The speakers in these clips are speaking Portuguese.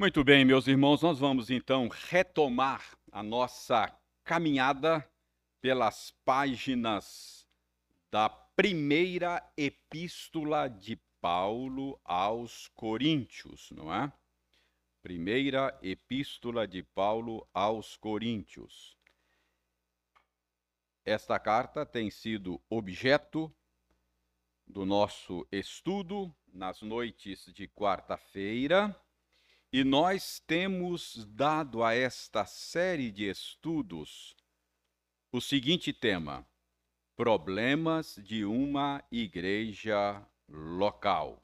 Muito bem, meus irmãos, nós vamos então retomar a nossa caminhada pelas páginas da primeira epístola de Paulo aos Coríntios, não é? Primeira epístola de Paulo aos Coríntios. Esta carta tem sido objeto do nosso estudo nas noites de quarta-feira e nós temos dado a esta série de estudos o seguinte tema: Problemas de uma igreja local.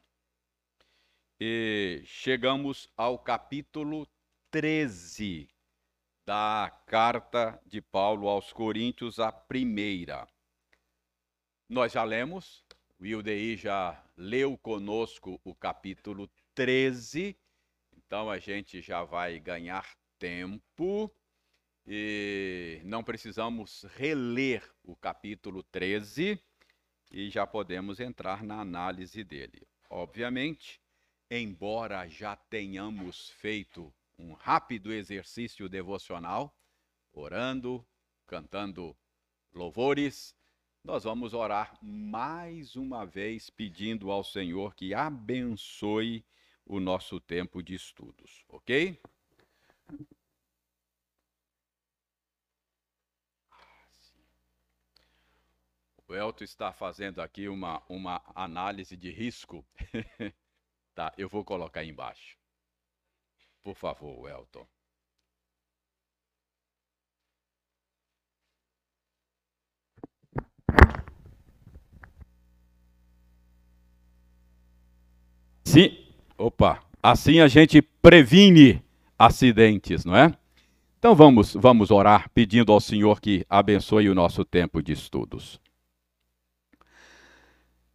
E chegamos ao capítulo 13 da carta de Paulo aos Coríntios, a primeira. Nós já lemos, o Ildei já leu conosco o capítulo 13, então a gente já vai ganhar tempo e não precisamos reler o capítulo 13 e já podemos entrar na análise dele. Obviamente, embora já tenhamos feito um rápido exercício devocional, orando, cantando louvores, nós vamos orar mais uma vez pedindo ao Senhor que abençoe o nosso tempo de estudos, ok? O Elton está fazendo aqui uma, uma análise de risco. tá, eu vou colocar aí embaixo. Por favor, Elton. Sim, opa, assim a gente previne acidentes, não é? Então vamos, vamos orar pedindo ao Senhor que abençoe o nosso tempo de estudos.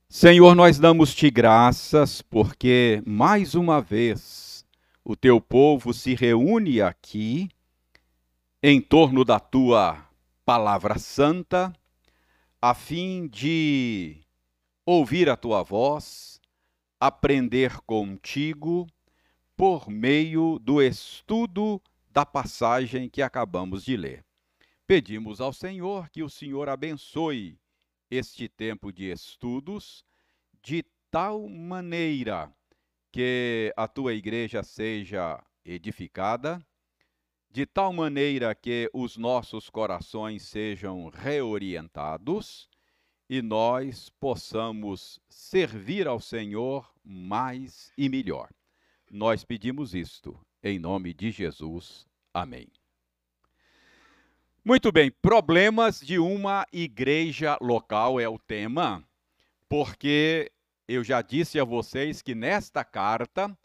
Senhor, nós damos-te graças porque mais uma vez o teu povo se reúne aqui em torno da tua palavra santa, a fim de ouvir a tua voz, aprender contigo por meio do estudo da passagem que acabamos de ler. Pedimos ao Senhor que o Senhor abençoe este tempo de estudos de tal maneira que a tua igreja seja edificada, de tal maneira que os nossos corações sejam reorientados e nós possamos servir ao Senhor mais e melhor. Nós pedimos isto em nome de Jesus. Amém. Muito bem, problemas de uma igreja local é o tema, porque eu já disse a vocês que nesta carta,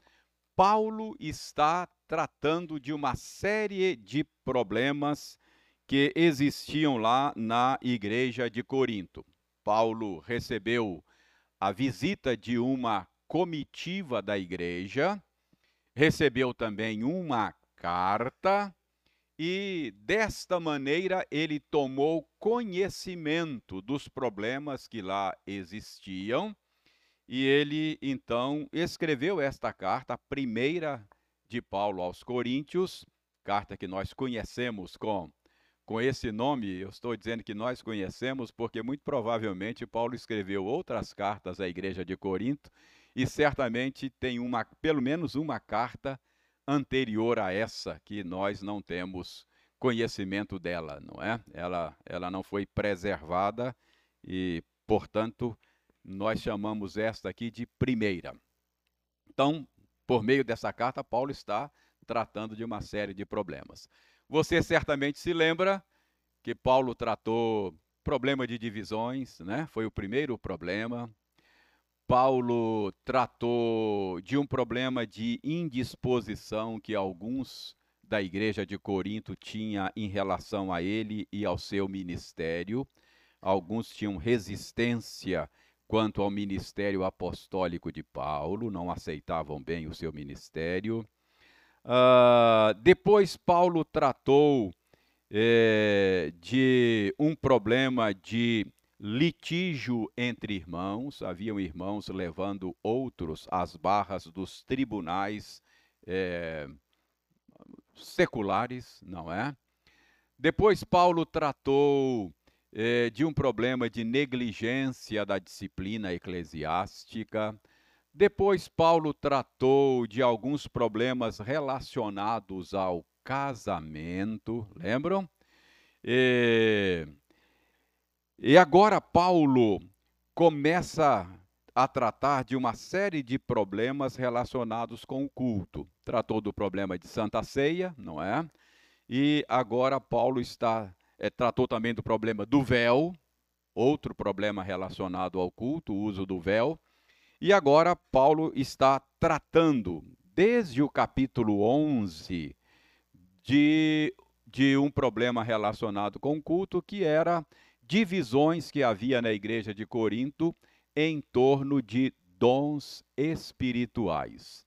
Paulo está tratando de uma série de problemas que existiam lá na igreja de Corinto. Paulo recebeu a visita de uma comitiva da igreja, recebeu também uma carta e desta maneira ele tomou conhecimento dos problemas que lá existiam e ele então escreveu esta carta, a primeira de Paulo aos Coríntios, carta que nós conhecemos com com esse nome, eu estou dizendo que nós conhecemos porque muito provavelmente Paulo escreveu outras cartas à igreja de Corinto e certamente tem uma pelo menos uma carta anterior a essa que nós não temos conhecimento dela, não é? Ela, ela não foi preservada e, portanto, nós chamamos esta aqui de primeira. Então, por meio dessa carta, Paulo está tratando de uma série de problemas. Você certamente se lembra que Paulo tratou problema de divisões, né? Foi o primeiro problema. Paulo tratou de um problema de indisposição que alguns da igreja de Corinto tinha em relação a ele e ao seu ministério. Alguns tinham resistência quanto ao ministério apostólico de Paulo, não aceitavam bem o seu ministério. Uh, depois, Paulo tratou é, de um problema de litígio entre irmãos, haviam irmãos levando outros às barras dos tribunais é, seculares, não é? Depois, Paulo tratou eh, de um problema de negligência da disciplina eclesiástica. Depois, Paulo tratou de alguns problemas relacionados ao casamento, lembram? E, e agora, Paulo começa a tratar de uma série de problemas relacionados com o culto. Tratou do problema de Santa Ceia, não é? E agora Paulo está é, tratou também do problema do véu, outro problema relacionado ao culto, o uso do véu. E agora Paulo está tratando, desde o capítulo 11, de, de um problema relacionado com o culto, que era divisões que havia na igreja de Corinto em torno de dons espirituais.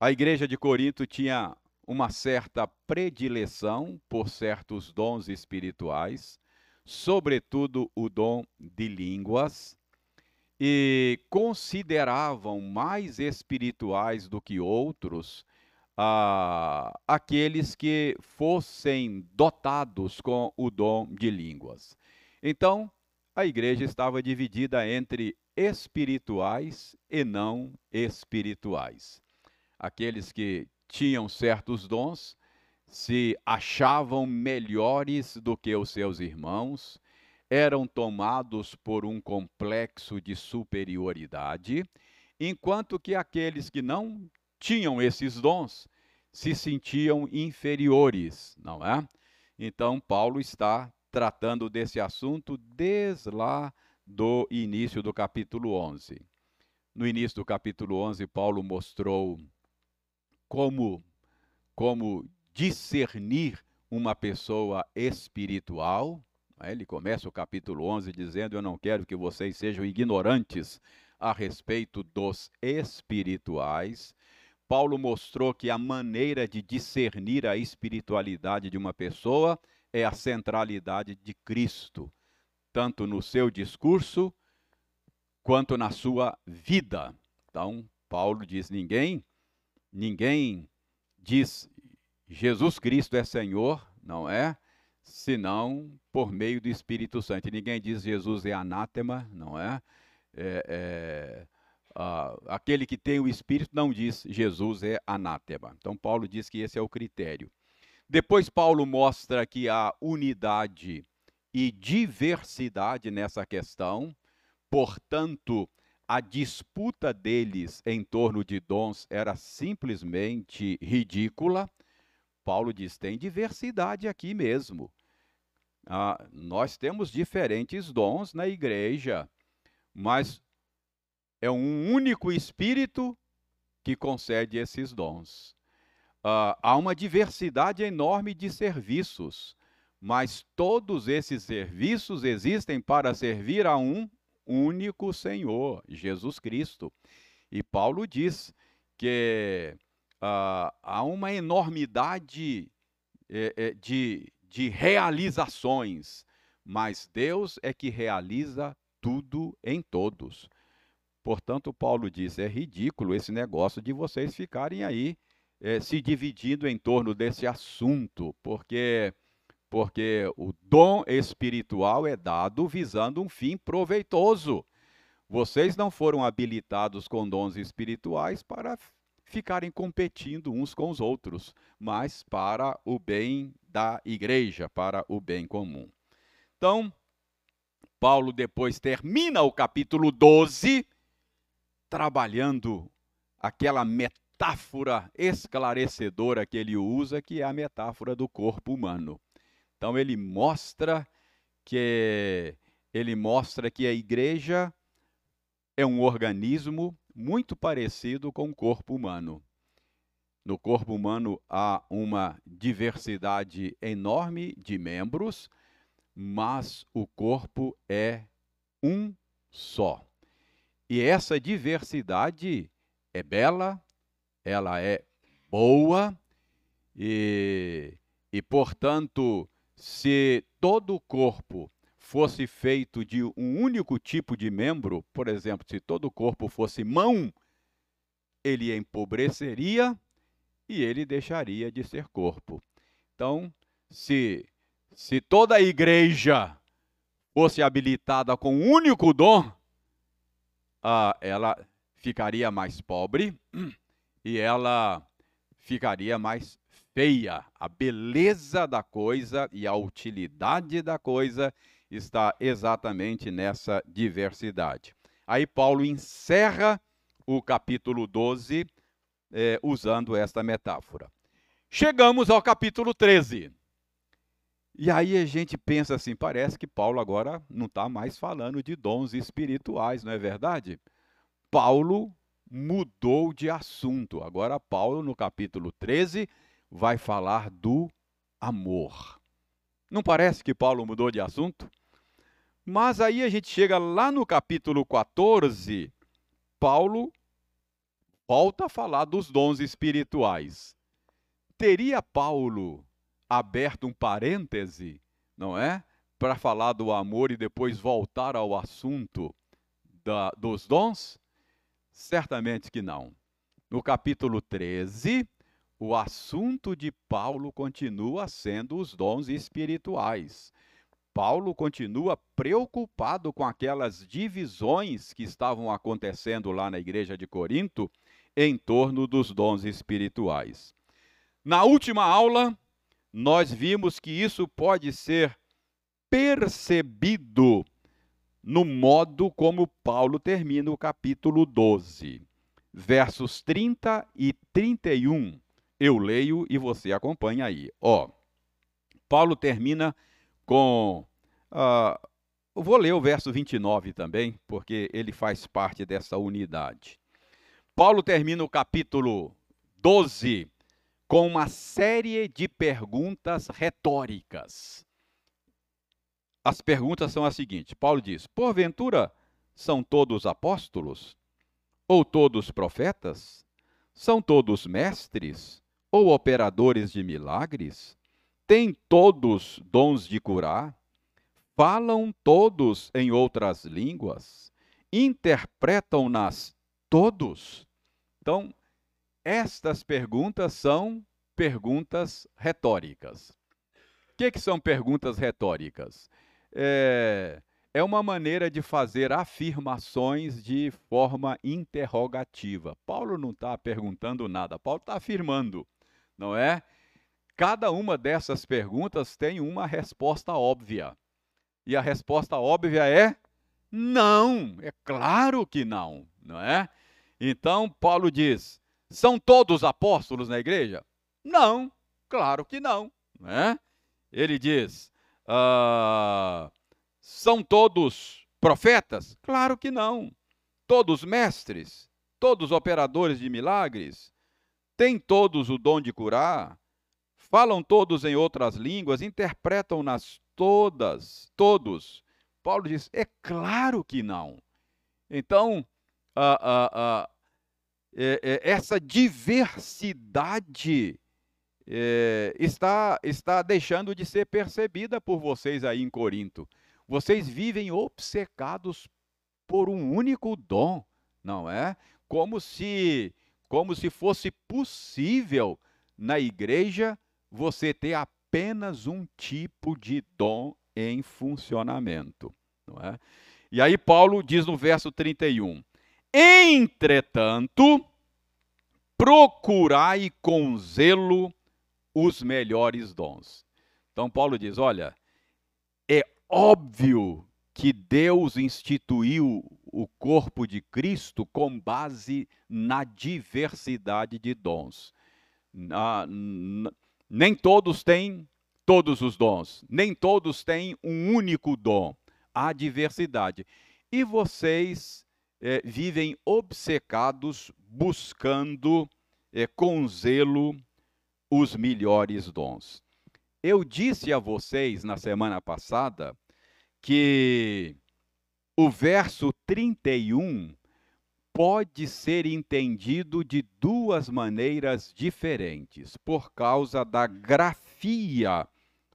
A igreja de Corinto tinha uma certa predileção por certos dons espirituais, sobretudo o dom de línguas, e consideravam mais espirituais do que outros ah, aqueles que fossem dotados com o dom de línguas. Então, a igreja estava dividida entre espirituais e não espirituais. Aqueles que tinham certos dons se achavam melhores do que os seus irmãos, eram tomados por um complexo de superioridade, enquanto que aqueles que não tinham esses dons se sentiam inferiores, não é? Então, Paulo está tratando desse assunto desde lá do início do capítulo 11. No início do capítulo 11, Paulo mostrou como, como discernir uma pessoa espiritual. Né? Ele começa o capítulo 11 dizendo: Eu não quero que vocês sejam ignorantes a respeito dos espirituais. Paulo mostrou que a maneira de discernir a espiritualidade de uma pessoa é a centralidade de Cristo, tanto no seu discurso quanto na sua vida. Então, Paulo diz: ninguém, ninguém diz Jesus Cristo é Senhor, não é? Senão por meio do Espírito Santo. Ninguém diz Jesus é anátema, não é? é, é aquele que tem o Espírito não diz Jesus é anátema. Então, Paulo diz que esse é o critério. Depois, Paulo mostra que há unidade e diversidade nessa questão, portanto, a disputa deles em torno de dons era simplesmente ridícula. Paulo diz: tem diversidade aqui mesmo. Ah, nós temos diferentes dons na igreja, mas é um único Espírito que concede esses dons uh, há uma diversidade enorme de serviços, mas todos esses serviços existem para servir a um único Senhor, Jesus Cristo. E Paulo diz que uh, há uma enormidade eh, eh, de, de realizações, mas Deus é que realiza tudo em todos. Portanto, Paulo diz: é ridículo esse negócio de vocês ficarem aí é, se dividindo em torno desse assunto, porque porque o dom espiritual é dado visando um fim proveitoso. Vocês não foram habilitados com dons espirituais para ficarem competindo uns com os outros, mas para o bem da igreja, para o bem comum. Então, Paulo depois termina o capítulo 12 trabalhando aquela metáfora esclarecedora que ele usa, que é a metáfora do corpo humano. Então ele mostra que ele mostra que a igreja é um organismo muito parecido com o corpo humano. No corpo humano há uma diversidade enorme de membros, mas o corpo é um só. E essa diversidade é bela, ela é boa e, e portanto, se todo o corpo fosse feito de um único tipo de membro, por exemplo, se todo o corpo fosse mão, ele empobreceria e ele deixaria de ser corpo. Então, se, se toda a igreja fosse habilitada com um único dom, ah, ela ficaria mais pobre e ela ficaria mais feia. A beleza da coisa e a utilidade da coisa está exatamente nessa diversidade. Aí Paulo encerra o capítulo 12 eh, usando esta metáfora. Chegamos ao capítulo 13. E aí a gente pensa assim, parece que Paulo agora não está mais falando de dons espirituais, não é verdade? Paulo mudou de assunto. Agora, Paulo, no capítulo 13, vai falar do amor. Não parece que Paulo mudou de assunto? Mas aí a gente chega lá no capítulo 14, Paulo volta a falar dos dons espirituais. Teria Paulo aberto um parêntese, não é? Para falar do amor e depois voltar ao assunto da, dos dons? Certamente que não. No capítulo 13, o assunto de Paulo continua sendo os dons espirituais. Paulo continua preocupado com aquelas divisões que estavam acontecendo lá na igreja de Corinto em torno dos dons espirituais. Na última aula, nós vimos que isso pode ser percebido no modo como Paulo termina o capítulo 12, versos 30 e 31. Eu leio e você acompanha aí. Ó, Paulo termina com. Uh, vou ler o verso 29 também, porque ele faz parte dessa unidade. Paulo termina o capítulo 12 com uma série de perguntas retóricas. As perguntas são as seguintes: Paulo diz: Porventura são todos apóstolos? Ou todos profetas? São todos mestres? Ou operadores de milagres? Têm todos dons de curar? Falam todos em outras línguas? Interpretam-nas todos? Então, estas perguntas são perguntas retóricas. O que, que são perguntas retóricas? É, é uma maneira de fazer afirmações de forma interrogativa. Paulo não está perguntando nada, Paulo está afirmando, não é? Cada uma dessas perguntas tem uma resposta óbvia. E a resposta óbvia é não, é claro que não, não é? Então Paulo diz: são todos apóstolos na igreja? Não, claro que não, não é? Ele diz: ah, são todos profetas? Claro que não. Todos mestres? Todos operadores de milagres? Têm todos o dom de curar? Falam todos em outras línguas, interpretam-nas todas, todos. Paulo diz: é claro que não. Então, é, é, essa diversidade é, está, está deixando de ser percebida por vocês aí em Corinto. Vocês vivem obcecados por um único dom, não é? Como se, como se fosse possível na igreja você ter apenas um tipo de dom em funcionamento. Não é? E aí Paulo diz no verso 31: Entretanto, procurai com zelo os melhores dons. Então Paulo diz: olha, é óbvio que Deus instituiu o corpo de Cristo com base na diversidade de dons. Na, nem todos têm todos os dons, nem todos têm um único dom. Há diversidade. E vocês é, vivem obcecados, buscando é, com zelo os melhores dons. Eu disse a vocês na semana passada que o verso 31 pode ser entendido de duas maneiras diferentes, por causa da grafia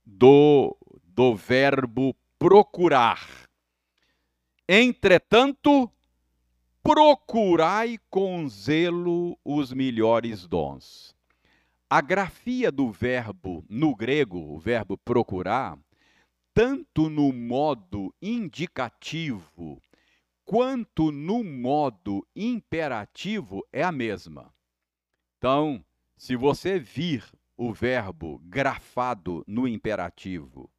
do, do verbo procurar. Entretanto, procurai com zelo os melhores dons. A grafia do verbo no grego, o verbo procurar, tanto no modo indicativo quanto no modo imperativo é a mesma. Então, se você vir o verbo grafado no imperativo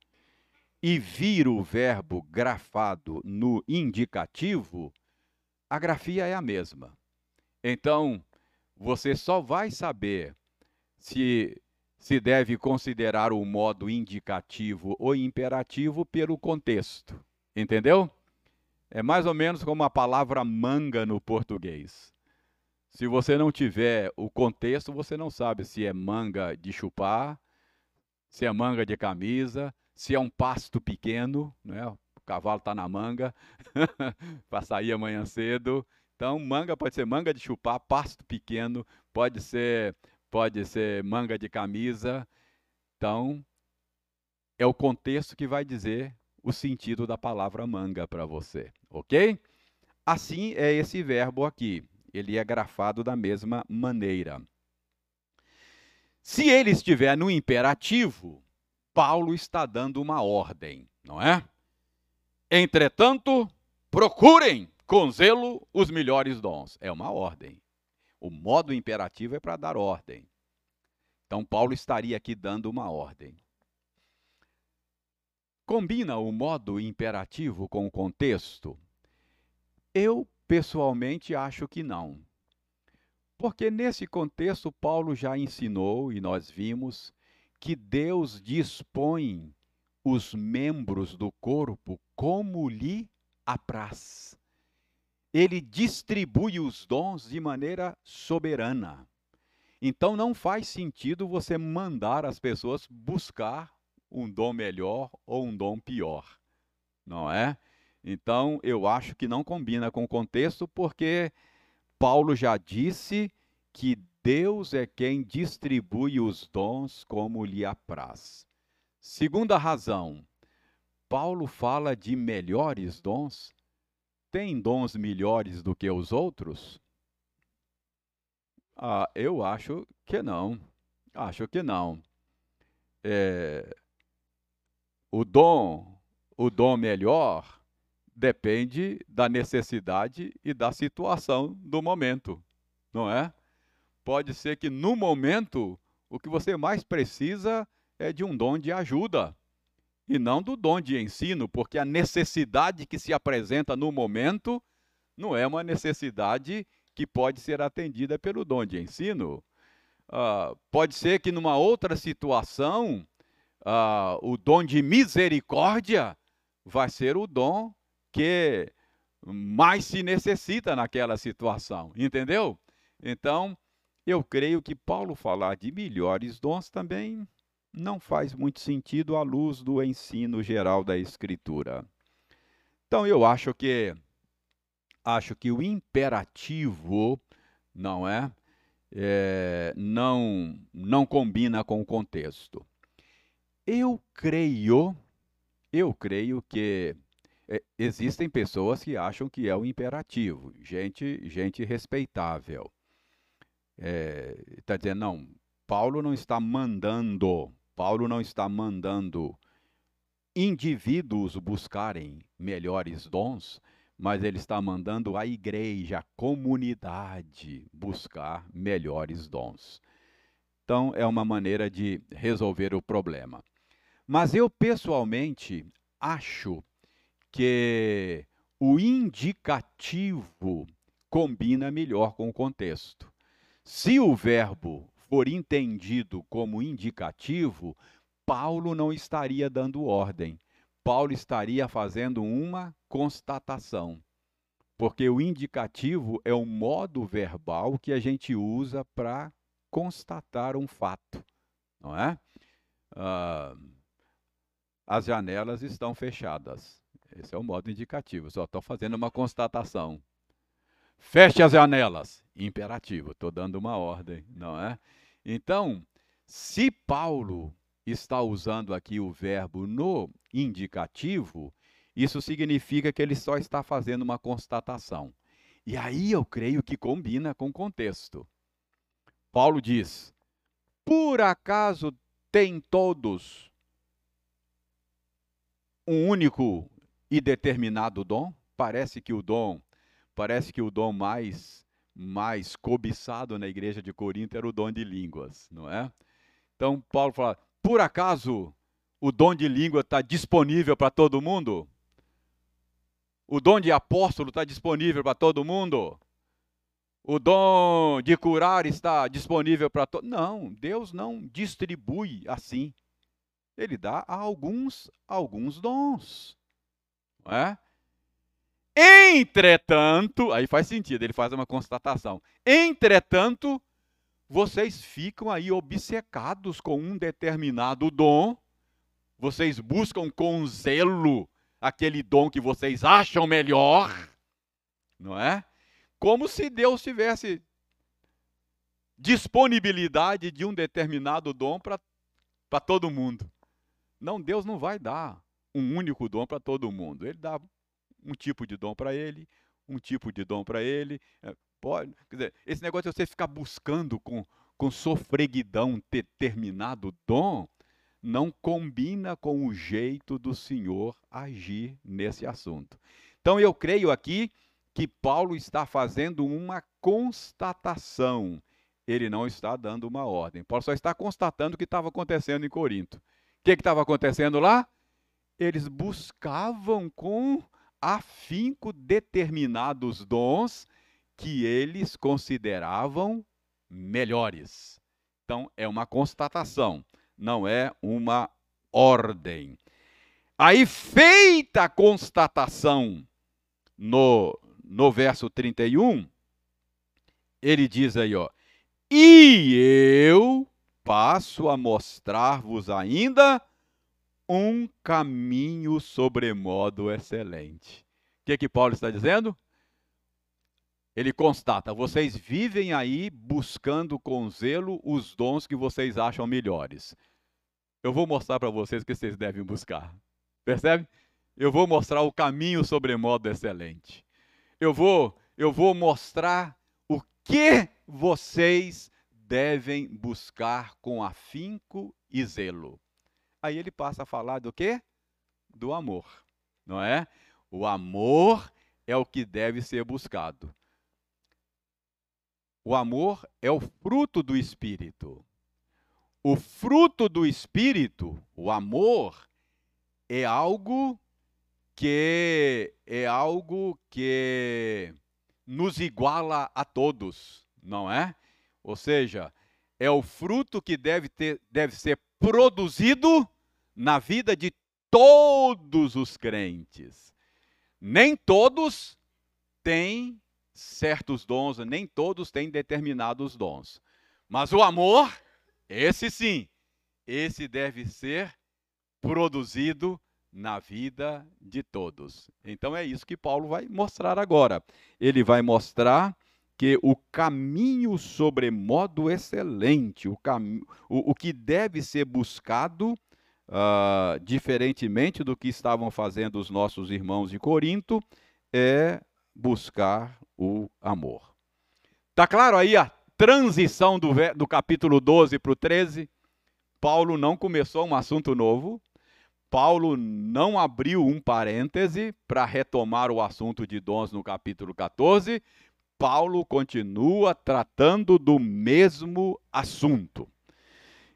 e vir o verbo grafado no indicativo, a grafia é a mesma. Então, você só vai saber se se deve considerar o modo indicativo ou imperativo pelo contexto. Entendeu? É mais ou menos como a palavra manga no português. Se você não tiver o contexto, você não sabe se é manga de chupar, se é manga de camisa, se é um pasto pequeno, né? O cavalo está na manga para sair amanhã cedo. Então, manga pode ser manga de chupar, pasto pequeno, pode ser pode ser manga de camisa. Então, é o contexto que vai dizer o sentido da palavra manga para você, ok? Assim é esse verbo aqui. Ele é grafado da mesma maneira. Se ele estiver no imperativo, Paulo está dando uma ordem, não é? Entretanto, procurem com zelo os melhores dons. É uma ordem. O modo imperativo é para dar ordem. Então, Paulo estaria aqui dando uma ordem. Combina o modo imperativo com o contexto? Eu, pessoalmente, acho que não. Porque nesse contexto, Paulo já ensinou, e nós vimos, que Deus dispõe os membros do corpo como lhe apraz ele distribui os dons de maneira soberana. Então não faz sentido você mandar as pessoas buscar um dom melhor ou um dom pior, não é? Então eu acho que não combina com o contexto, porque Paulo já disse que Deus é quem distribui os dons como lhe apraz. Segunda razão, Paulo fala de melhores dons tem dons melhores do que os outros? Ah, eu acho que não. Acho que não. É, o dom, o dom melhor depende da necessidade e da situação do momento, não é? Pode ser que no momento o que você mais precisa é de um dom de ajuda e não do dom de ensino, porque a necessidade que se apresenta no momento não é uma necessidade que pode ser atendida pelo dom de ensino. Uh, pode ser que numa outra situação, uh, o dom de misericórdia vai ser o dom que mais se necessita naquela situação, entendeu? Então, eu creio que Paulo falar de melhores dons também não faz muito sentido à luz do ensino geral da Escritura. Então eu acho que acho que o imperativo não é, é não não combina com o contexto. Eu creio eu creio que é, existem pessoas que acham que é o imperativo, gente gente respeitável. Está é, tá dizendo, não, Paulo não está mandando Paulo não está mandando indivíduos buscarem melhores dons, mas ele está mandando a igreja, a comunidade buscar melhores dons. Então, é uma maneira de resolver o problema. Mas eu, pessoalmente, acho que o indicativo combina melhor com o contexto. Se o verbo for entendido como indicativo, Paulo não estaria dando ordem. Paulo estaria fazendo uma constatação. Porque o indicativo é o modo verbal que a gente usa para constatar um fato, não é? Ah, as janelas estão fechadas. Esse é o modo indicativo. Só estou fazendo uma constatação. Feche as janelas. Imperativo. Estou dando uma ordem, não é? Então, se Paulo está usando aqui o verbo no indicativo, isso significa que ele só está fazendo uma constatação. E aí eu creio que combina com o contexto. Paulo diz: por acaso têm todos um único e determinado dom? Parece que o dom, parece que o dom mais mais cobiçado na igreja de Corinto era o dom de línguas, não é? Então Paulo fala: por acaso o dom de língua está disponível para todo mundo? O dom de apóstolo está disponível para todo mundo? O dom de curar está disponível para todos? Não, Deus não distribui assim. Ele dá a alguns alguns dons. Não é? Entretanto, aí faz sentido, ele faz uma constatação. Entretanto, vocês ficam aí obcecados com um determinado dom, vocês buscam com zelo aquele dom que vocês acham melhor, não é? Como se Deus tivesse disponibilidade de um determinado dom para todo mundo. Não, Deus não vai dar um único dom para todo mundo. Ele dá um tipo de dom para ele, um tipo de dom para ele. É, pode, quer dizer, esse negócio de você ficar buscando com, com sofreguidão determinado dom, não combina com o jeito do Senhor agir nesse assunto. Então eu creio aqui que Paulo está fazendo uma constatação. Ele não está dando uma ordem. Paulo só está constatando o que estava acontecendo em Corinto. O que estava acontecendo lá? Eles buscavam com afinco determinados dons que eles consideravam melhores. Então, é uma constatação, não é uma ordem. Aí, feita a constatação no, no verso 31, ele diz aí, ó, e eu passo a mostrar-vos ainda um caminho sobremodo excelente. O que, é que Paulo está dizendo? Ele constata: vocês vivem aí buscando com zelo os dons que vocês acham melhores. Eu vou mostrar para vocês o que vocês devem buscar. Percebe? Eu vou mostrar o caminho sobremodo excelente. Eu vou, eu vou mostrar o que vocês devem buscar com afinco e zelo. Aí ele passa a falar do quê? Do amor, não é? O amor é o que deve ser buscado. O amor é o fruto do espírito. O fruto do espírito, o amor, é algo que é algo que nos iguala a todos, não é? Ou seja, é o fruto que deve, ter, deve ser produzido na vida de todos os crentes. Nem todos têm certos dons, nem todos têm determinados dons. Mas o amor, esse sim, esse deve ser produzido na vida de todos. Então é isso que Paulo vai mostrar agora. Ele vai mostrar que o caminho sobremodo excelente, o, cam... o, o que deve ser buscado, uh, diferentemente do que estavam fazendo os nossos irmãos de Corinto, é buscar o amor. Tá claro aí a transição do, do capítulo 12 para o 13? Paulo não começou um assunto novo, Paulo não abriu um parêntese para retomar o assunto de dons no capítulo 14, Paulo continua tratando do mesmo assunto.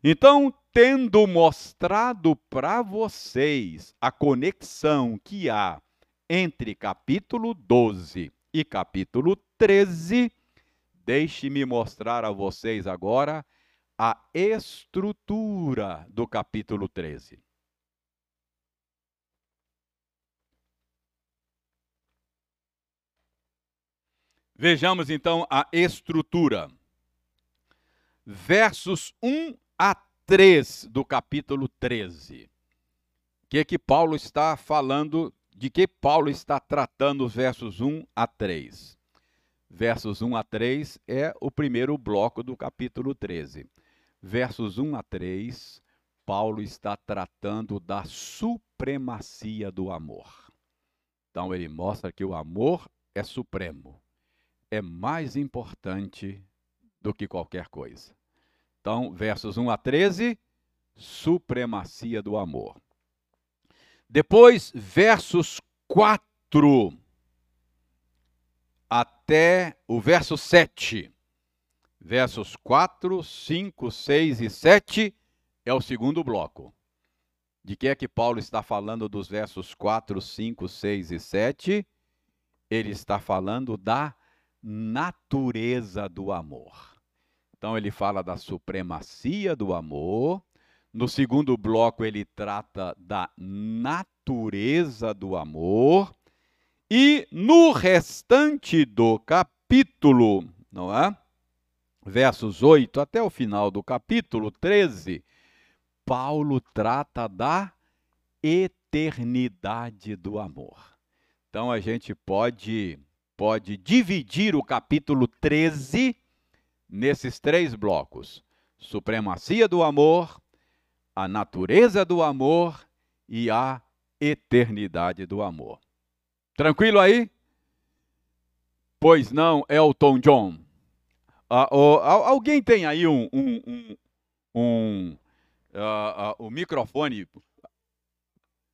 Então, tendo mostrado para vocês a conexão que há entre capítulo 12 e capítulo 13, deixe-me mostrar a vocês agora a estrutura do capítulo 13. Vejamos então a estrutura. Versos 1 a 3 do capítulo 13. O que que Paulo está falando, de que Paulo está tratando os versos 1 a 3? Versos 1 a 3 é o primeiro bloco do capítulo 13. Versos 1 a 3, Paulo está tratando da supremacia do amor. Então ele mostra que o amor é supremo é mais importante do que qualquer coisa. Então, versos 1 a 13, supremacia do amor. Depois, versos 4 até o verso 7. Versos 4, 5, 6 e 7 é o segundo bloco. De que é que Paulo está falando dos versos 4, 5, 6 e 7? Ele está falando da natureza do amor. Então ele fala da supremacia do amor. No segundo bloco ele trata da natureza do amor. E no restante do capítulo, não é? Versos 8 até o final do capítulo 13, Paulo trata da eternidade do amor. Então a gente pode pode dividir o capítulo 13 nesses três blocos: supremacia do amor, a natureza do amor e a eternidade do amor. Tranquilo aí? Pois não, Elton John. Ah, oh, alguém tem aí um, um, um, um uh, uh, o microfone.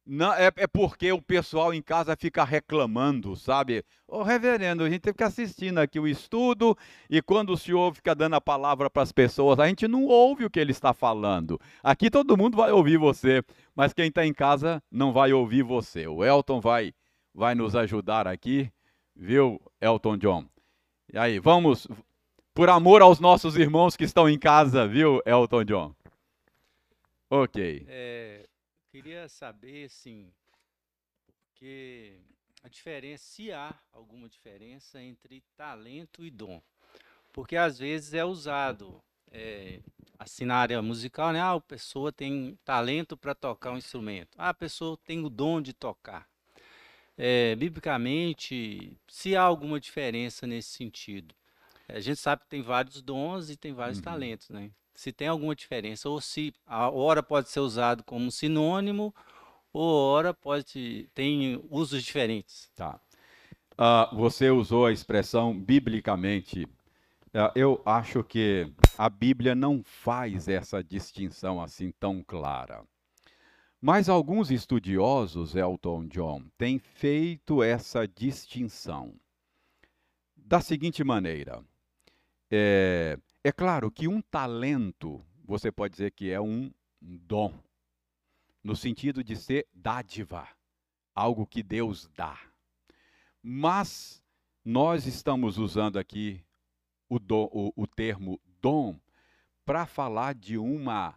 Não, é, é, porque o pessoal em casa fica reclamando, sabe? Ô reverendo, a gente tem que assistindo aqui o estudo e quando o senhor fica dando a palavra para as pessoas, a gente não ouve o que ele está falando. Aqui todo mundo vai ouvir você, mas quem está em casa não vai ouvir você. O Elton vai, vai nos ajudar aqui, viu, Elton John? E aí, vamos, por amor aos nossos irmãos que estão em casa, viu, Elton John? Ok. É, queria saber, assim, porque a diferença, se há alguma diferença entre talento e dom. Porque às vezes é usado, é, assim na área musical, né? Ah, a pessoa tem talento para tocar um instrumento. Ah, a pessoa tem o dom de tocar. É, biblicamente, se há alguma diferença nesse sentido. A gente sabe que tem vários dons e tem vários uhum. talentos, né? Se tem alguma diferença, ou se a hora pode ser usado como sinônimo, ou hora pode tem usos diferentes. Tá. Uh, você usou a expressão biblicamente. Uh, eu acho que a Bíblia não faz essa distinção assim tão clara. Mas alguns estudiosos, Elton John, têm feito essa distinção da seguinte maneira: é, é claro que um talento, você pode dizer que é um dom, no sentido de ser dádiva, algo que Deus dá. Mas nós estamos usando aqui o, do, o, o termo dom para falar de uma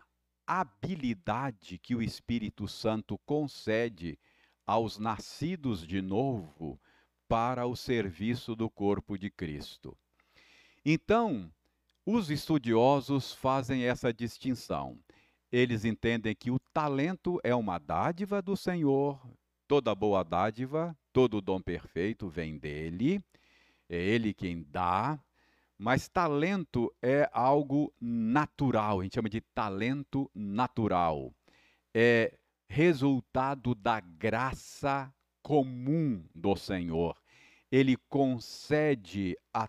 habilidade que o Espírito Santo concede aos nascidos de novo para o serviço do corpo de Cristo. Então, os estudiosos fazem essa distinção. Eles entendem que o talento é uma dádiva do Senhor, toda boa dádiva, todo dom perfeito vem dele, é ele quem dá, mas talento é algo natural, a gente chama de talento natural. É resultado da graça comum do Senhor. Ele concede a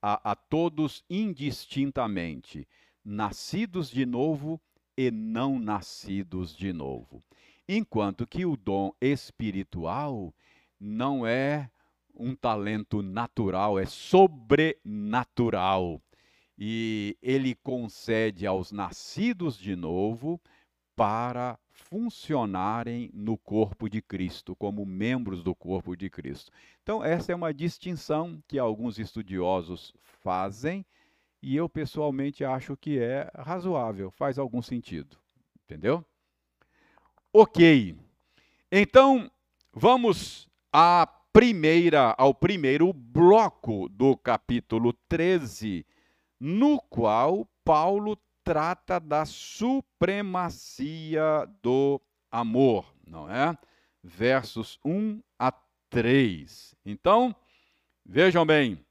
a, a todos indistintamente, nascidos de novo e não nascidos de novo. Enquanto que o dom espiritual não é um talento natural, é sobrenatural. E ele concede aos nascidos de novo para funcionarem no corpo de Cristo, como membros do corpo de Cristo. Então, essa é uma distinção que alguns estudiosos fazem e eu pessoalmente acho que é razoável, faz algum sentido. Entendeu? Ok. Então, vamos à primeira, ao primeiro bloco do capítulo 13, no qual Paulo trata da supremacia do amor, não é? Versos 1 a 3. Então, vejam bem,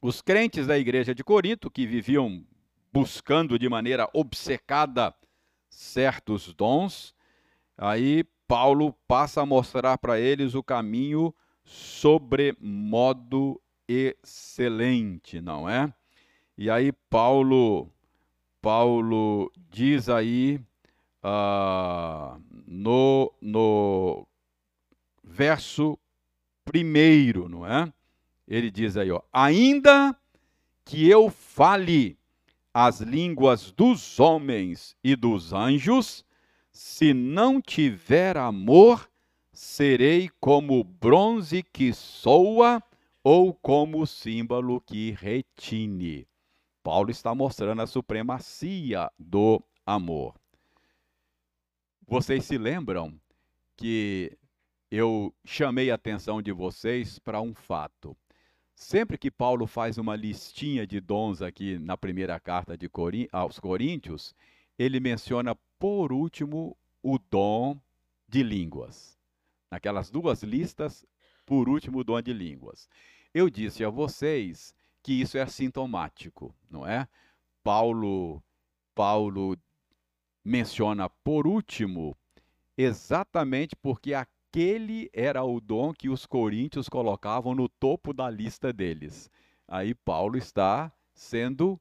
os crentes da igreja de Corinto, que viviam buscando de maneira obcecada certos dons, aí Paulo passa a mostrar para eles o caminho sobremodo excelente, não é? E aí Paulo Paulo diz aí uh, no, no verso primeiro, não é? Ele diz aí, ó, ainda que eu fale as línguas dos homens e dos anjos, se não tiver amor, serei como bronze que soa ou como símbolo que retine. Paulo está mostrando a supremacia do amor. Vocês se lembram que eu chamei a atenção de vocês para um fato. Sempre que Paulo faz uma listinha de dons aqui na primeira carta de Corí aos Coríntios, ele menciona por último o dom de línguas. Naquelas duas listas, por último, o dom de línguas. Eu disse a vocês que isso é sintomático, não é? Paulo, Paulo menciona por último exatamente porque aquele era o dom que os coríntios colocavam no topo da lista deles. Aí Paulo está sendo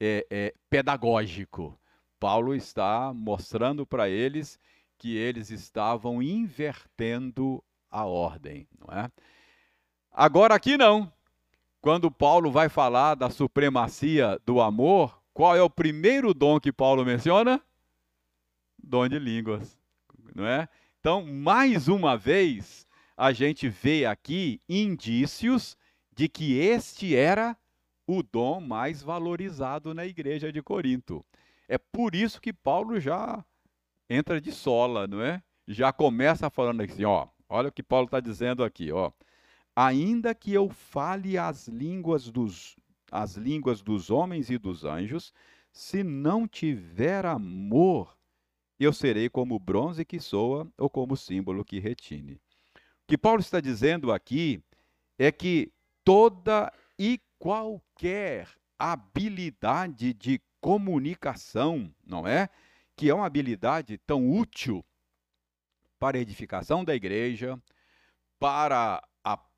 é, é, pedagógico. Paulo está mostrando para eles que eles estavam invertendo a ordem, não é? Agora aqui não. Quando Paulo vai falar da supremacia do amor, qual é o primeiro dom que Paulo menciona? Dom de línguas, não é? Então, mais uma vez, a gente vê aqui indícios de que este era o dom mais valorizado na igreja de Corinto. É por isso que Paulo já entra de sola, não é? Já começa falando assim, ó, olha o que Paulo está dizendo aqui, ó ainda que eu fale as línguas dos as línguas dos homens e dos anjos, se não tiver amor, eu serei como bronze que soa ou como símbolo que retine. O que Paulo está dizendo aqui é que toda e qualquer habilidade de comunicação, não é? Que é uma habilidade tão útil para a edificação da igreja, para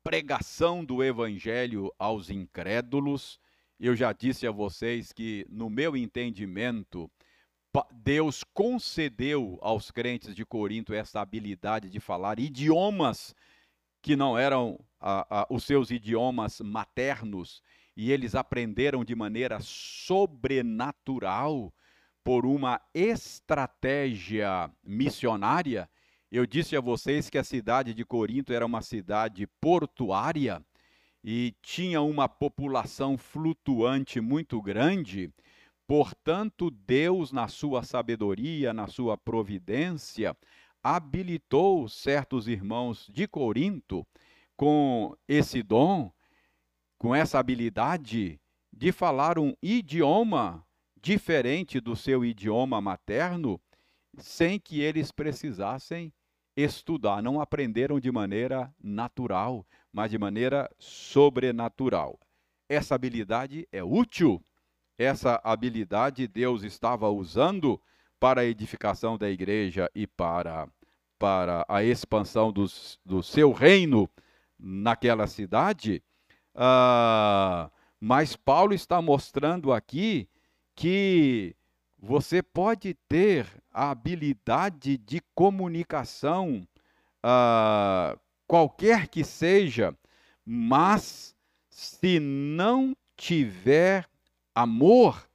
pregação do evangelho aos incrédulos. Eu já disse a vocês que, no meu entendimento, Deus concedeu aos crentes de Corinto essa habilidade de falar idiomas que não eram a, a, os seus idiomas maternos, e eles aprenderam de maneira sobrenatural por uma estratégia missionária eu disse a vocês que a cidade de Corinto era uma cidade portuária e tinha uma população flutuante muito grande. Portanto, Deus, na sua sabedoria, na sua providência, habilitou certos irmãos de Corinto com esse dom, com essa habilidade de falar um idioma diferente do seu idioma materno, sem que eles precisassem estudar, não aprenderam de maneira natural, mas de maneira sobrenatural. Essa habilidade é útil. Essa habilidade Deus estava usando para a edificação da igreja e para, para a expansão dos, do seu reino naquela cidade. Uh, mas Paulo está mostrando aqui que você pode ter a habilidade de comunicação, uh, qualquer que seja, mas se não tiver amor,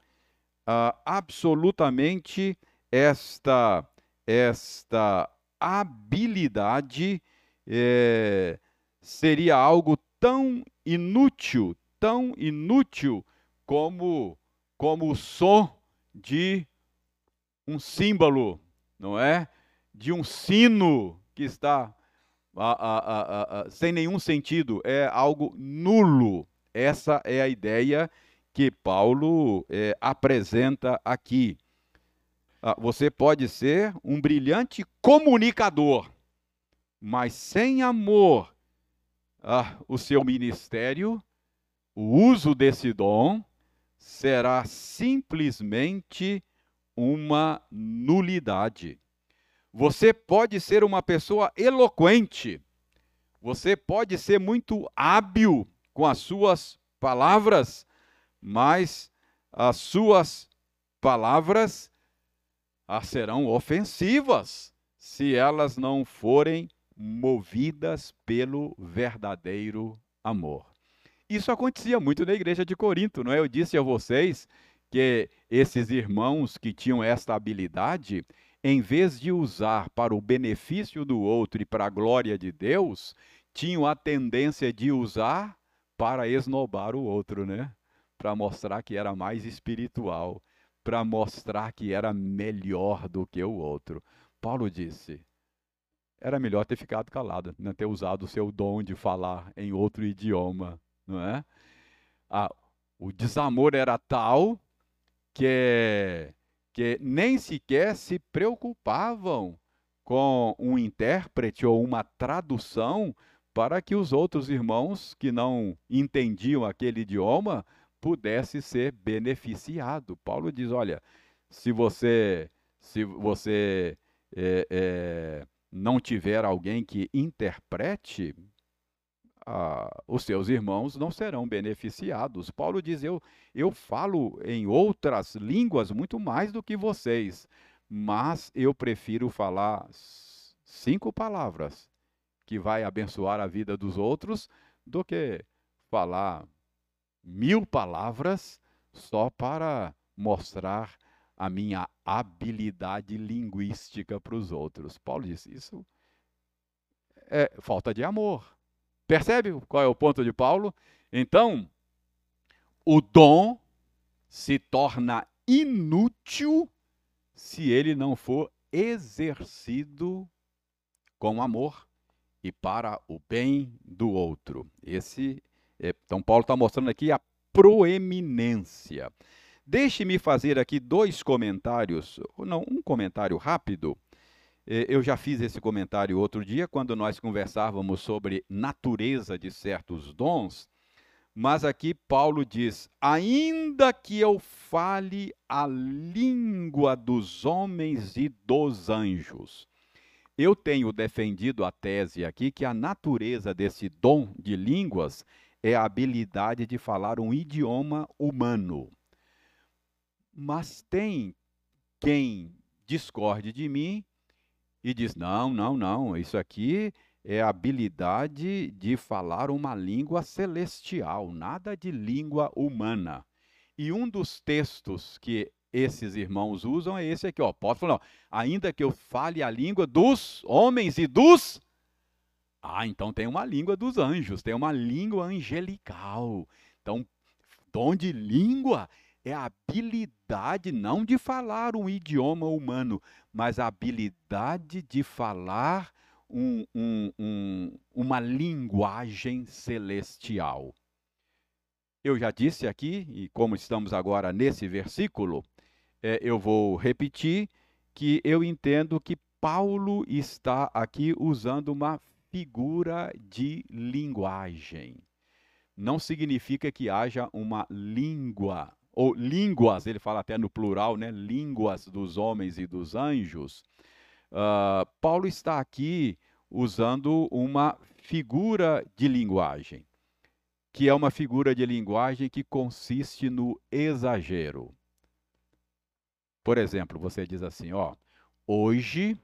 uh, absolutamente esta esta habilidade é, seria algo tão inútil, tão inútil como como o som de um símbolo, não é? De um sino que está a, a, a, sem nenhum sentido, é algo nulo. Essa é a ideia que Paulo é, apresenta aqui. Ah, você pode ser um brilhante comunicador, mas sem amor, ah, o seu ministério, o uso desse dom, será simplesmente uma nulidade. Você pode ser uma pessoa eloquente, você pode ser muito hábil com as suas palavras, mas as suas palavras ah, serão ofensivas se elas não forem movidas pelo verdadeiro amor. Isso acontecia muito na igreja de Corinto, não é? Eu disse a vocês que esses irmãos que tinham esta habilidade, em vez de usar para o benefício do outro e para a glória de Deus, tinham a tendência de usar para esnobar o outro, né? Para mostrar que era mais espiritual, para mostrar que era melhor do que o outro. Paulo disse: era melhor ter ficado calado, não né? ter usado o seu dom de falar em outro idioma não é? O desamor era tal que, que nem sequer se preocupavam com um intérprete ou uma tradução para que os outros irmãos que não entendiam aquele idioma pudesse ser beneficiado. Paulo diz: olha, se você se você é, é, não tiver alguém que interprete, ah, os seus irmãos não serão beneficiados. Paulo diz: eu, eu falo em outras línguas muito mais do que vocês, mas eu prefiro falar cinco palavras que vai abençoar a vida dos outros do que falar mil palavras só para mostrar a minha habilidade linguística para os outros. Paulo disse: isso é falta de amor. Percebe qual é o ponto de Paulo? Então, o dom se torna inútil se ele não for exercido com amor e para o bem do outro. Esse, é, então Paulo está mostrando aqui a proeminência. Deixe-me fazer aqui dois comentários, não, um comentário rápido eu já fiz esse comentário outro dia, quando nós conversávamos sobre natureza de certos dons, mas aqui Paulo diz: ainda que eu fale a língua dos homens e dos anjos. Eu tenho defendido a tese aqui que a natureza desse dom de línguas é a habilidade de falar um idioma humano. Mas tem quem discorde de mim e diz: não, não, não, isso aqui é habilidade de falar uma língua celestial, nada de língua humana. E um dos textos que esses irmãos usam é esse aqui, ó. Pode falar, ainda que eu fale a língua dos homens e dos. Ah, então tem uma língua dos anjos, tem uma língua angelical. Então, dom de língua é a habilidade não de falar um idioma humano, mas a habilidade de falar um, um, um, uma linguagem celestial. Eu já disse aqui, e como estamos agora nesse versículo, é, eu vou repetir que eu entendo que Paulo está aqui usando uma figura de linguagem. Não significa que haja uma língua ou línguas, ele fala até no plural, né? Línguas dos homens e dos anjos. Uh, Paulo está aqui usando uma figura de linguagem, que é uma figura de linguagem que consiste no exagero. Por exemplo, você diz assim, ó, hoje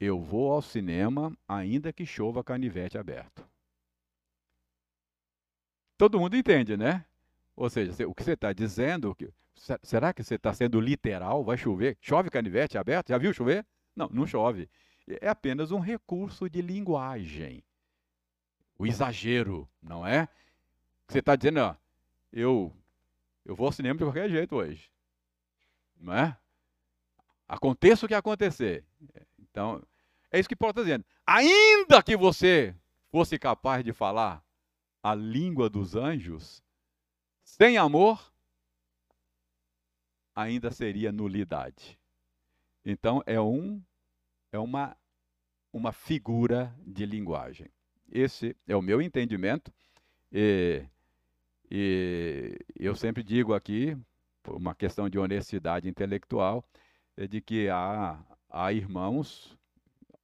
eu vou ao cinema ainda que chova canivete aberto. Todo mundo entende, né? Ou seja, o que você está dizendo, que, será que você está sendo literal? Vai chover? Chove canivete aberto? Já viu chover? Não, não chove. É apenas um recurso de linguagem. O exagero, não é? Você está dizendo, ó, eu, eu vou ao cinema de qualquer jeito hoje. Não é? Aconteça o que acontecer. Então, é isso que Paulo está dizendo. Ainda que você fosse capaz de falar a língua dos anjos, sem amor, ainda seria nulidade. Então é um é uma uma figura de linguagem. Esse é o meu entendimento e, e eu sempre digo aqui, por uma questão de honestidade intelectual, é de que há, há irmãos,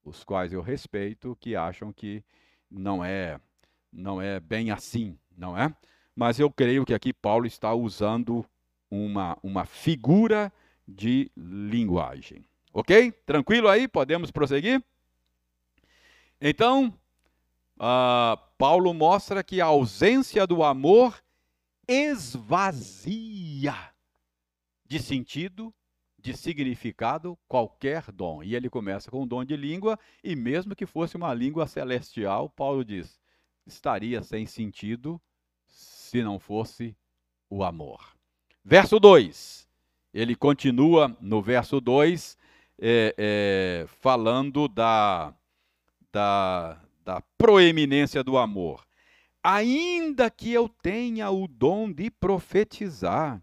os quais eu respeito, que acham que não é não é bem assim, não é? Mas eu creio que aqui Paulo está usando uma, uma figura de linguagem. Ok? Tranquilo aí? Podemos prosseguir? Então, uh, Paulo mostra que a ausência do amor esvazia de sentido, de significado qualquer dom. E ele começa com o dom de língua, e mesmo que fosse uma língua celestial, Paulo diz, estaria sem sentido se não fosse o amor. Verso 2. Ele continua no verso 2, é, é, falando da, da, da proeminência do amor. Ainda que eu tenha o dom de profetizar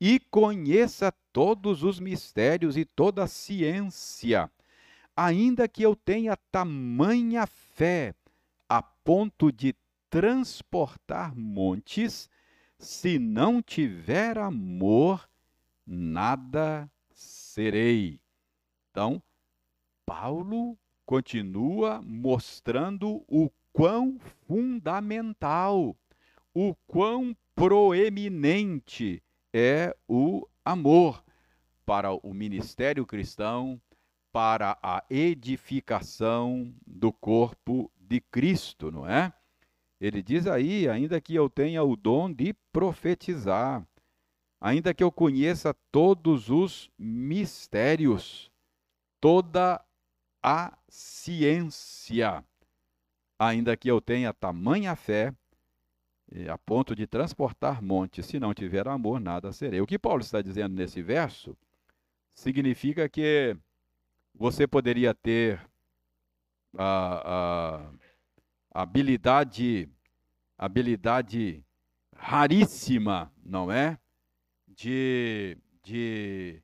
e conheça todos os mistérios e toda a ciência, ainda que eu tenha tamanha fé a ponto de transportar montes, se não tiver amor, nada serei. Então, Paulo continua mostrando o quão fundamental, o quão proeminente é o amor para o ministério cristão, para a edificação do corpo de Cristo, não é? Ele diz aí, ainda que eu tenha o dom de profetizar, ainda que eu conheça todos os mistérios, toda a ciência, ainda que eu tenha tamanha fé, a ponto de transportar montes, se não tiver amor, nada serei. O que Paulo está dizendo nesse verso significa que você poderia ter a habilidade, habilidade raríssima, não é? De, de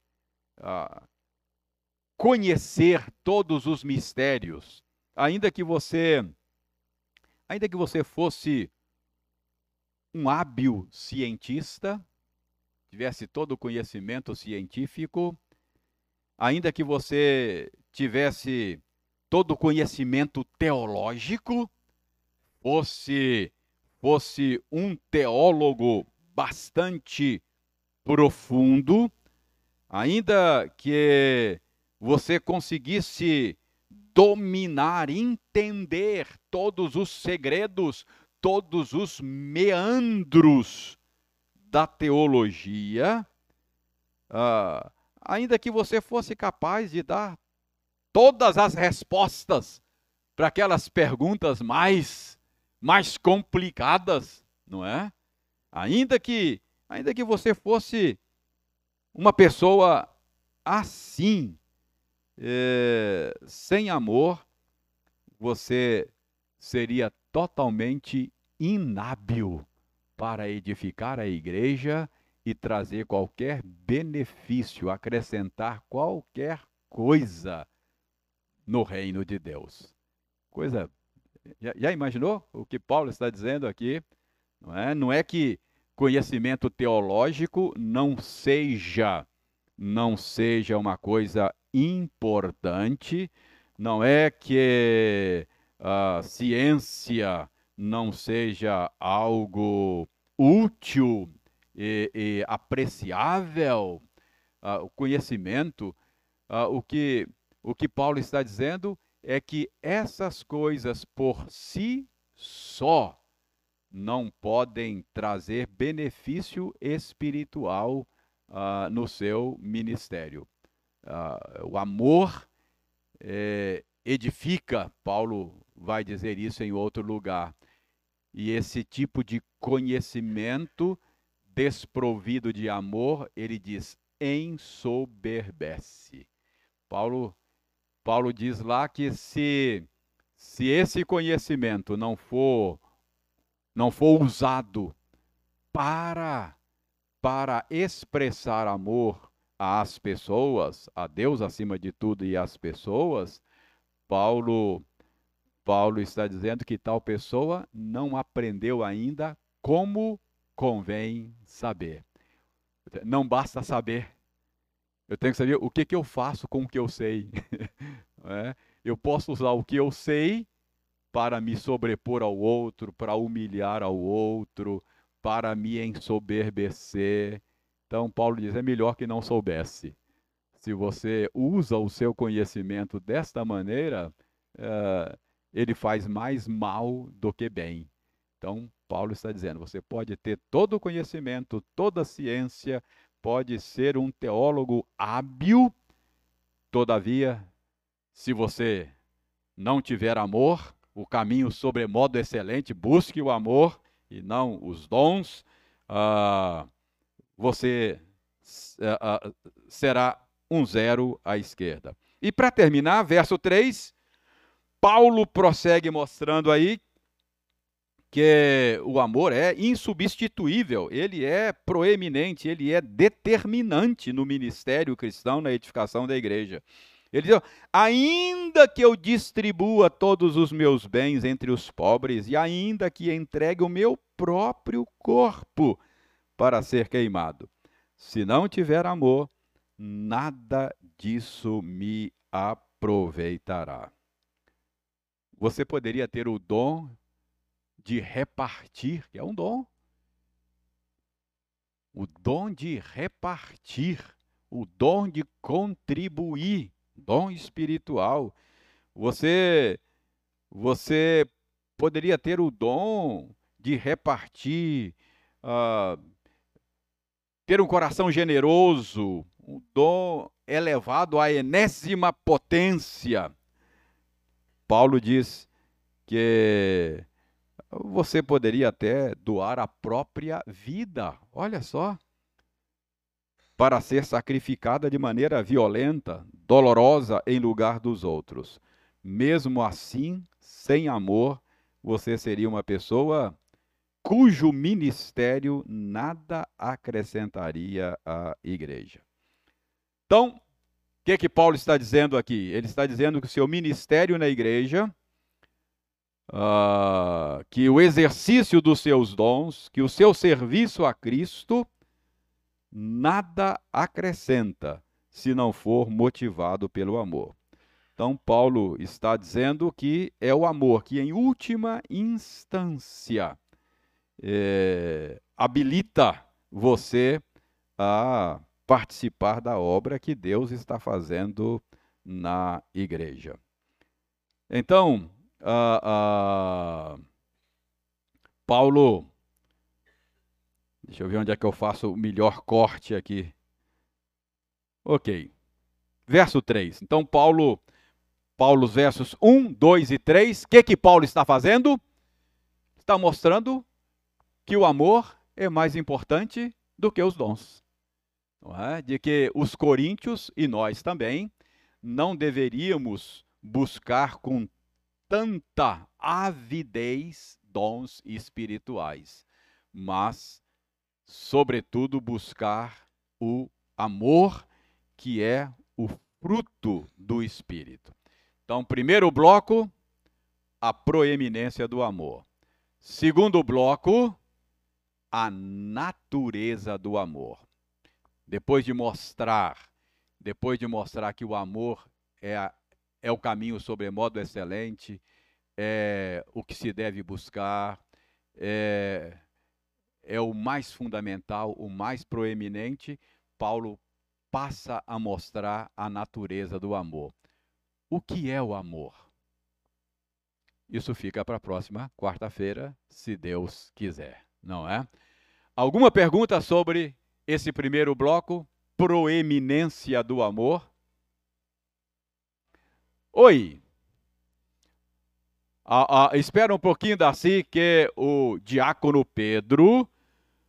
uh, conhecer todos os mistérios, ainda que você, ainda que você fosse um hábil cientista, tivesse todo o conhecimento científico, ainda que você tivesse todo o conhecimento teológico, fosse fosse um teólogo bastante profundo, ainda que você conseguisse dominar, entender todos os segredos, todos os meandros da teologia, uh, ainda que você fosse capaz de dar todas as respostas para aquelas perguntas mais mais complicadas, não é? Ainda que ainda que você fosse uma pessoa assim, é, sem amor, você seria totalmente inábil para edificar a igreja e trazer qualquer benefício, acrescentar qualquer coisa no reino de Deus. Coisa. Já, já, imaginou o que Paulo está dizendo aqui? Não é, não é que conhecimento teológico não seja não seja uma coisa importante, não é que a ciência não seja algo útil e, e apreciável, uh, o conhecimento, uh, o, que, o que Paulo está dizendo é que essas coisas por si só não podem trazer benefício espiritual uh, no seu ministério. Uh, o amor é, edifica, Paulo vai dizer isso em outro lugar. E esse tipo de conhecimento desprovido de amor, ele diz, ensoberbece. Paulo, Paulo diz lá que se, se esse conhecimento não for não for usado para para expressar amor às pessoas, a Deus acima de tudo e às pessoas, Paulo Paulo está dizendo que tal pessoa não aprendeu ainda como convém saber. Não basta saber. Eu tenho que saber o que, que eu faço com o que eu sei. é? Eu posso usar o que eu sei para me sobrepor ao outro, para humilhar ao outro, para me ensoberbecer. Então, Paulo diz: é melhor que não soubesse. se você usa o seu conhecimento desta maneira, uh, ele faz mais mal do que bem. Então, Paulo está dizendo: você pode ter todo o conhecimento, toda a ciência, pode ser um teólogo hábil, todavia, se você não tiver amor, o caminho sobremodo excelente, busque o amor e não os dons, uh, você uh, uh, será um zero à esquerda. E para terminar, verso 3, Paulo prossegue mostrando aí que o amor é insubstituível, ele é proeminente, ele é determinante no ministério cristão, na edificação da igreja. Ele diz: ainda que eu distribua todos os meus bens entre os pobres, e ainda que entregue o meu próprio corpo para ser queimado, se não tiver amor, nada disso me aproveitará. Você poderia ter o dom de repartir, que é um dom. O dom de repartir, o dom de contribuir dom espiritual. Você você poderia ter o dom de repartir, uh, ter um coração generoso, um dom elevado à enésima potência. Paulo diz que você poderia até doar a própria vida. Olha só para ser sacrificada de maneira violenta, dolorosa em lugar dos outros. Mesmo assim, sem amor, você seria uma pessoa cujo ministério nada acrescentaria à igreja. Então, o que que Paulo está dizendo aqui? Ele está dizendo que o seu ministério na igreja, uh, que o exercício dos seus dons, que o seu serviço a Cristo nada acrescenta se não for motivado pelo amor. Então, Paulo está dizendo que é o amor que, em última instância, é, habilita você a participar da obra que Deus está fazendo na igreja. Então, uh, uh, Paulo Deixa eu ver onde é que eu faço o melhor corte aqui. Ok. Verso 3. Então, Paulo, Paulo, versos 1, 2 e 3. O que, que Paulo está fazendo? Está mostrando que o amor é mais importante do que os dons. É? De que os coríntios e nós também não deveríamos buscar com tanta avidez dons espirituais, mas sobretudo, buscar o amor, que é o fruto do Espírito. Então, primeiro bloco, a proeminência do amor. Segundo bloco, a natureza do amor. Depois de mostrar, depois de mostrar que o amor é, a, é o caminho sobremodo excelente, é o que se deve buscar, é é o mais fundamental, o mais proeminente, Paulo passa a mostrar a natureza do amor. O que é o amor? Isso fica para a próxima quarta-feira, se Deus quiser, não é? Alguma pergunta sobre esse primeiro bloco? Proeminência do amor? Oi! Ah, ah, espera um pouquinho, Darcy, que o diácono Pedro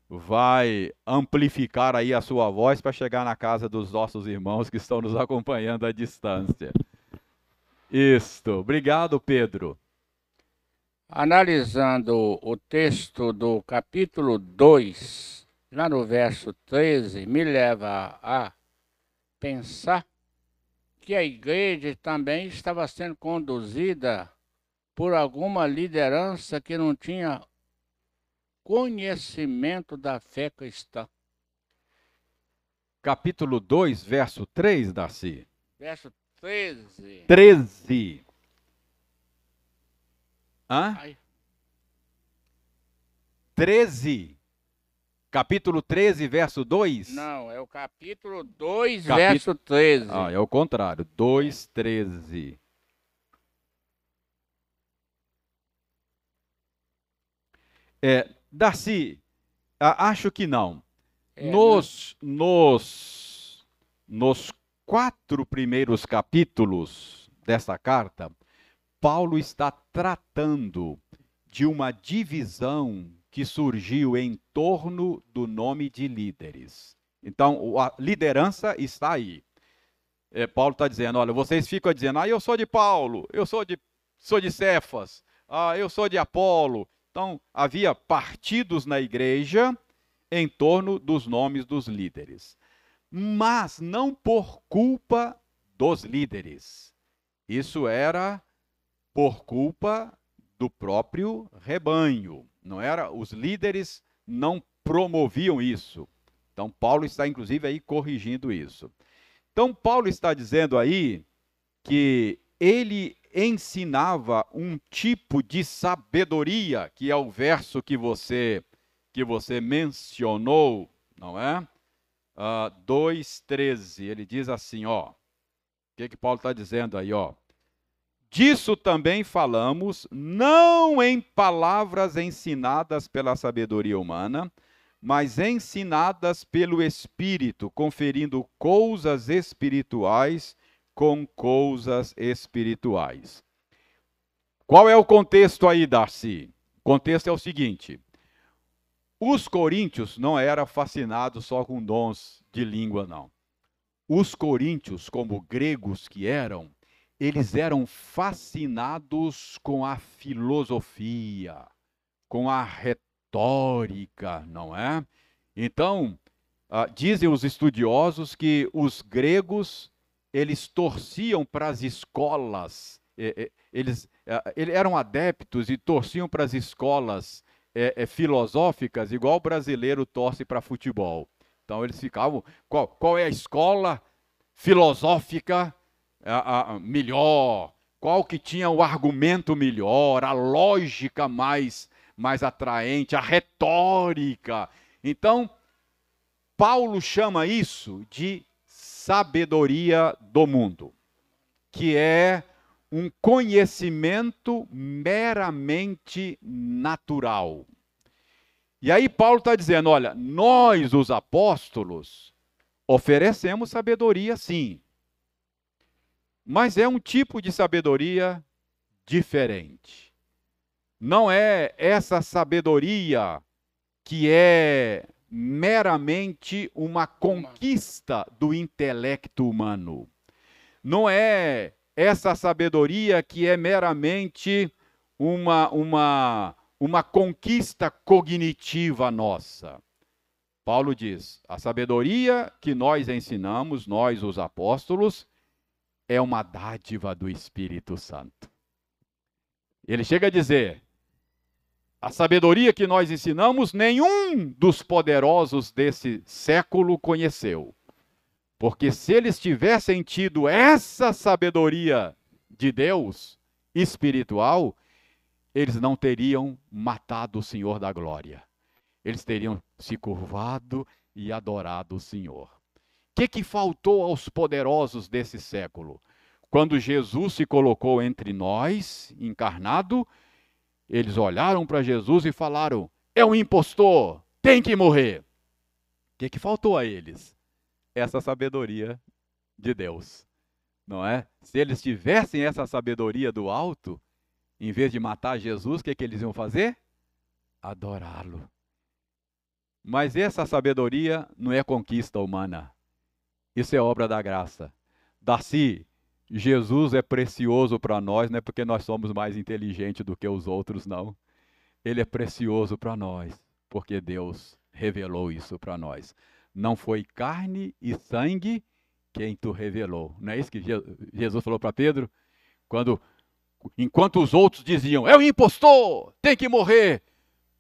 vai amplificar aí a sua voz para chegar na casa dos nossos irmãos que estão nos acompanhando à distância. Isto. Obrigado, Pedro. Analisando o texto do capítulo 2, lá no verso 13, me leva a pensar que a igreja também estava sendo conduzida por alguma liderança que não tinha conhecimento da fé cristã. Capítulo 2, verso 3, Darcy. Verso 13. 13. Hã? Ai. 13. Capítulo 13, verso 2? Não, é o capítulo 2, Capi... verso 13. Ah, é o contrário. 2, 13. É, Darcy, acho que não. É, nos, né? nos, nos quatro primeiros capítulos dessa carta, Paulo está tratando de uma divisão que surgiu em torno do nome de líderes. Então, a liderança está aí. É, Paulo está dizendo: olha, vocês ficam dizendo, ah, eu sou de Paulo, eu sou de, sou de Cefas, ah, eu sou de Apolo, então, havia partidos na igreja em torno dos nomes dos líderes. Mas não por culpa dos líderes. Isso era por culpa do próprio rebanho. Não era os líderes não promoviam isso. Então Paulo está inclusive aí corrigindo isso. Então Paulo está dizendo aí que ele ensinava um tipo de sabedoria, que é o verso que você que você mencionou, não é? Uh, ah, 2,13, ele diz assim, ó. O que, que Paulo está dizendo aí, ó? Disso também falamos, não em palavras ensinadas pela sabedoria humana, mas ensinadas pelo Espírito, conferindo coisas espirituais com coisas espirituais. Qual é o contexto aí, Darcy? O contexto é o seguinte: os coríntios não eram fascinados só com dons de língua, não. Os coríntios, como gregos que eram, eles eram fascinados com a filosofia, com a retórica, não é? Então, uh, dizem os estudiosos que os gregos eles torciam para as escolas, eles, eles eram adeptos e torciam para as escolas é, é, filosóficas, igual o brasileiro torce para futebol. Então eles ficavam, qual, qual é a escola filosófica a, a, melhor? Qual que tinha o argumento melhor, a lógica mais, mais atraente, a retórica? Então, Paulo chama isso de sabedoria do mundo, que é um conhecimento meramente natural. E aí Paulo está dizendo: olha, nós, os apóstolos, oferecemos sabedoria sim, mas é um tipo de sabedoria diferente. Não é essa sabedoria que é meramente uma conquista do intelecto humano. Não é essa sabedoria que é meramente uma, uma, uma conquista cognitiva nossa. Paulo diz: a sabedoria que nós ensinamos, nós os apóstolos, é uma dádiva do Espírito Santo. Ele chega a dizer: a sabedoria que nós ensinamos, nenhum dos poderosos desse século conheceu. Porque se eles tivessem tido essa sabedoria de Deus espiritual, eles não teriam matado o Senhor da glória. Eles teriam se curvado e adorado o Senhor. Que, que faltou aos poderosos desse século? Quando Jesus se colocou entre nós, encarnado, eles olharam para Jesus e falaram: é um impostor, tem que morrer. O que, que faltou a eles? Essa sabedoria de Deus. Não é? Se eles tivessem essa sabedoria do alto, em vez de matar Jesus, o que, que eles iam fazer? Adorá-lo. Mas essa sabedoria não é conquista humana. Isso é obra da graça. Darcy, Jesus é precioso para nós, não é porque nós somos mais inteligentes do que os outros, não. Ele é precioso para nós, porque Deus revelou isso para nós. Não foi carne e sangue quem tu revelou. Não é isso que Jesus falou para Pedro? Quando, enquanto os outros diziam, é o impostor, tem que morrer.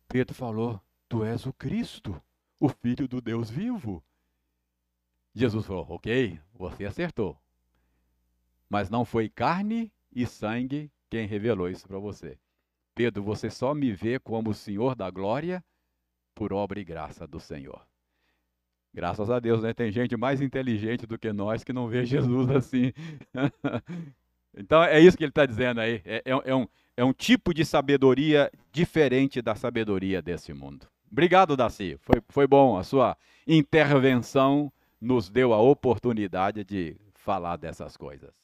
Pedro falou, tu és o Cristo, o Filho do Deus vivo. Jesus falou, ok, você acertou. Mas não foi carne e sangue quem revelou isso para você. Pedro, você só me vê como o Senhor da glória por obra e graça do Senhor. Graças a Deus, né? Tem gente mais inteligente do que nós que não vê Jesus assim. então é isso que ele está dizendo aí. É, é, é, um, é um tipo de sabedoria diferente da sabedoria desse mundo. Obrigado, Daci. Foi, foi bom. A sua intervenção nos deu a oportunidade de falar dessas coisas.